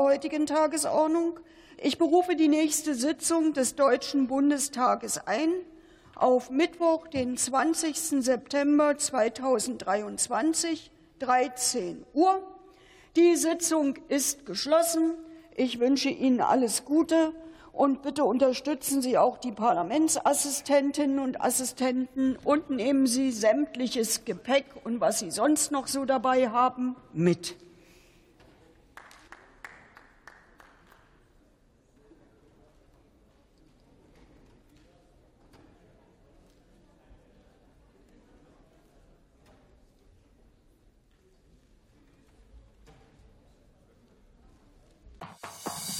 heutigen Tagesordnung. Ich berufe die nächste Sitzung des Deutschen Bundestages ein auf Mittwoch, den 20. September 2023, 13 Uhr. Die Sitzung ist geschlossen. Ich wünsche Ihnen alles Gute und bitte unterstützen Sie auch die Parlamentsassistentinnen und Assistenten und nehmen Sie sämtliches Gepäck und was Sie sonst noch so dabei haben mit.